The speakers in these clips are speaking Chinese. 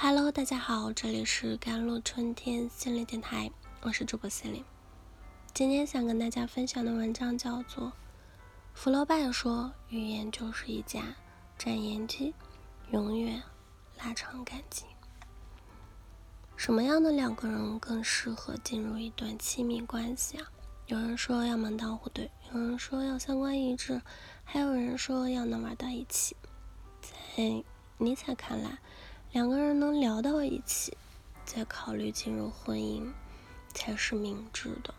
Hello，大家好，这里是甘露春天心理电台，我是主播心灵。今天想跟大家分享的文章叫做《福楼拜说语言就是一架展言机，永远拉长感情》。什么样的两个人更适合进入一段亲密关系啊？有人说要门当户对，有人说要三观一致，还有人说要能玩到一起。在尼采看来，两个人能聊到一起，再考虑进入婚姻，才是明智的。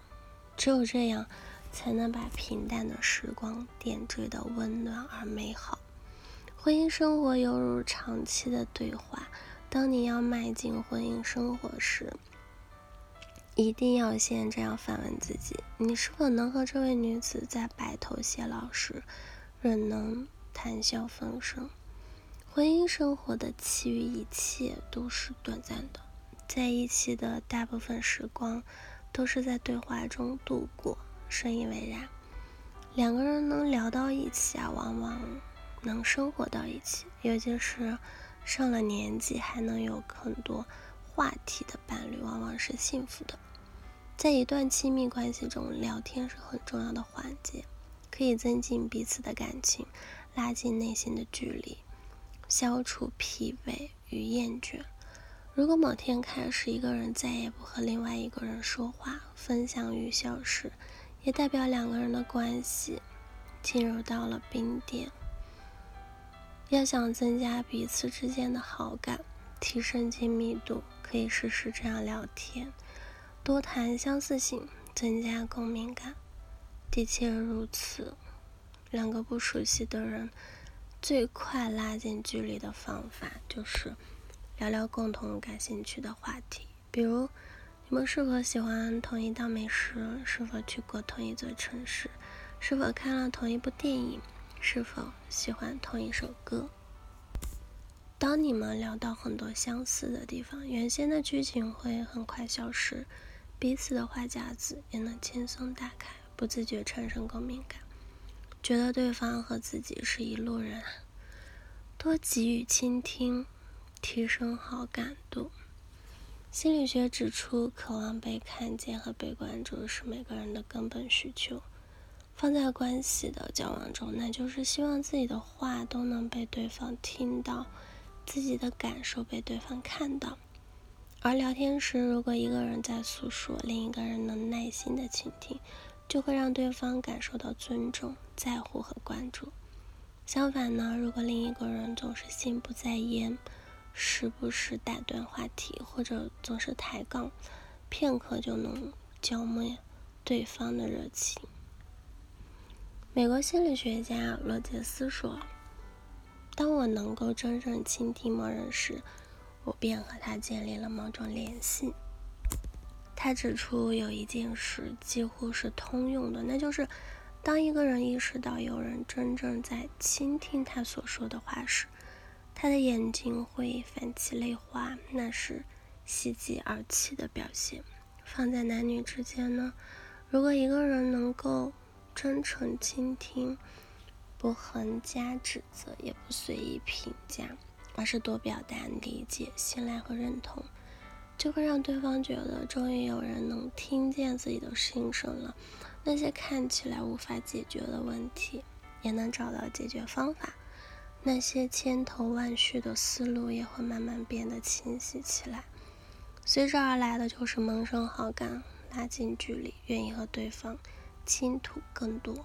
只有这样，才能把平淡的时光点缀的温暖而美好。婚姻生活犹如长期的对话。当你要迈进婚姻生活时，一定要先这样反问自己：你是否能和这位女子在白头偕老时，仍能谈笑风生？婚姻生活的其余一切都是短暂的，在一起的大部分时光都是在对话中度过，深以为然。两个人能聊到一起啊，往往能生活到一起，尤其是上了年纪还能有很多话题的伴侣，往往是幸福的。在一段亲密关系中，聊天是很重要的环节，可以增进彼此的感情，拉近内心的距离。消除疲惫与厌倦。如果某天开始，一个人再也不和另外一个人说话、分享与消失，也代表两个人的关系进入到了冰点。要想增加彼此之间的好感，提升亲密度，可以试试这样聊天：多谈相似性，增加共鸣感。的确如此，两个不熟悉的人。最快拉近距离的方法就是聊聊共同感兴趣的话题，比如你们是否喜欢同一道美食，是否去过同一座城市，是否看了同一部电影，是否喜欢同一首歌。当你们聊到很多相似的地方，原先的剧情会很快消失，彼此的话匣子也能轻松打开，不自觉产生共鸣感。觉得对方和自己是一路人，多给予倾听，提升好感度。心理学指出，渴望被看见和被关注是每个人的根本需求。放在关系的交往中，那就是希望自己的话都能被对方听到，自己的感受被对方看到。而聊天时，如果一个人在诉说，另一个人能耐心的倾听。就会让对方感受到尊重、在乎和关注。相反呢，如果另一个人总是心不在焉，时不时打断话题，或者总是抬杠，片刻就能浇灭对方的热情。美国心理学家罗杰斯说：“当我能够真正倾听某人时，我便和他建立了某种联系。”他指出，有一件事几乎是通用的，那就是当一个人意识到有人真正在倾听他所说的话时，他的眼睛会泛起泪花，那是喜极而泣的表现。放在男女之间呢，如果一个人能够真诚倾听，不横加指责，也不随意评价，而是多表达理解、信赖和认同。就会让对方觉得，终于有人能听见自己的心声了。那些看起来无法解决的问题，也能找到解决方法。那些千头万绪的思路，也会慢慢变得清晰起来。随之而来的就是萌生好感，拉近距离，愿意和对方倾吐更多，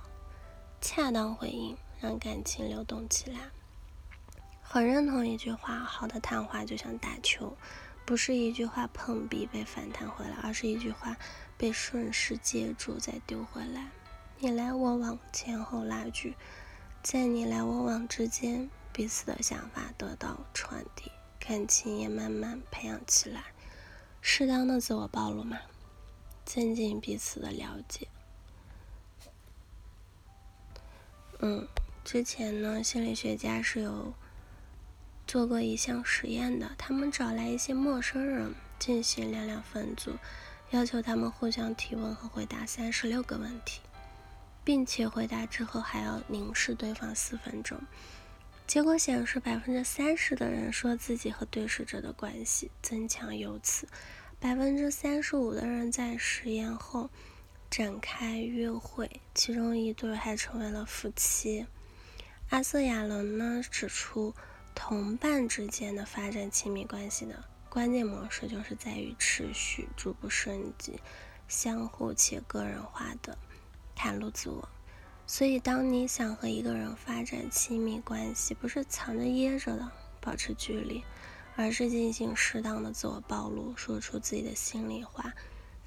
恰当回应，让感情流动起来。很认同一句话：好的谈话就像打球。不是一句话碰壁被反弹回来，而是一句话被顺势接住再丢回来。你来我往，前后拉锯，在你来我往之间，彼此的想法得到传递，感情也慢慢培养起来。适当的自我暴露嘛，增进彼此的了解。嗯，之前呢，心理学家是有。做过一项实验的，他们找来一些陌生人进行两两分组，要求他们互相提问和回答三十六个问题，并且回答之后还要凝视对方四分钟。结果显示，百分之三十的人说自己和对视者的关系增强，由此，百分之三十五的人在实验后展开约会，其中一对还成为了夫妻。阿瑟亚伦呢指出，同伴之间的发展亲密关系的关键模式，就是在于持续、逐步升级、相互且个人化的袒露自我。所以，当你想和一个人发展亲密关系，不是藏着掖着的保持距离，而是进行适当的自我暴露，说出自己的心里话，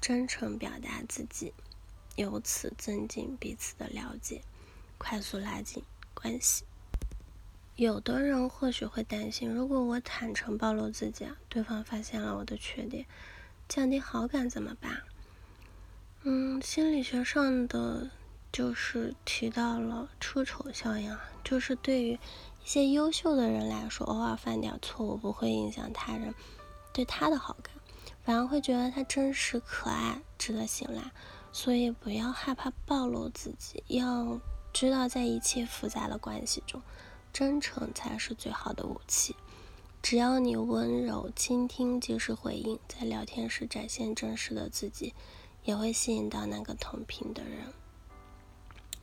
真诚表达自己，由此增进彼此的了解，快速拉近关系。有的人或许会担心，如果我坦诚暴露自己，对方发现了我的缺点，降低好感怎么办？嗯，心理学上的。就是提到了出丑效应，就是对于一些优秀的人来说，偶尔犯点错误不会影响他人对他的好感，反而会觉得他真实可爱，值得信赖。所以不要害怕暴露自己，要知道在一切复杂的关系中，真诚才是最好的武器。只要你温柔倾听，及时回应，在聊天时展现真实的自己，也会吸引到那个同频的人。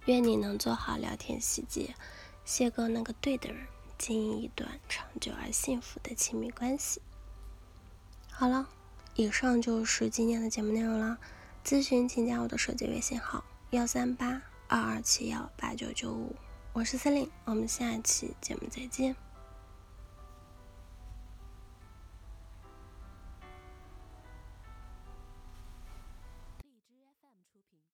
愿你能做好聊天细节，邂逅那个对的人，经营一段长久而幸福的亲密关系。好了，以上就是今天的节目内容了。咨询请加我的手机微信号：幺三八二二七幺八九九五，我是司令，我们下期节目再见。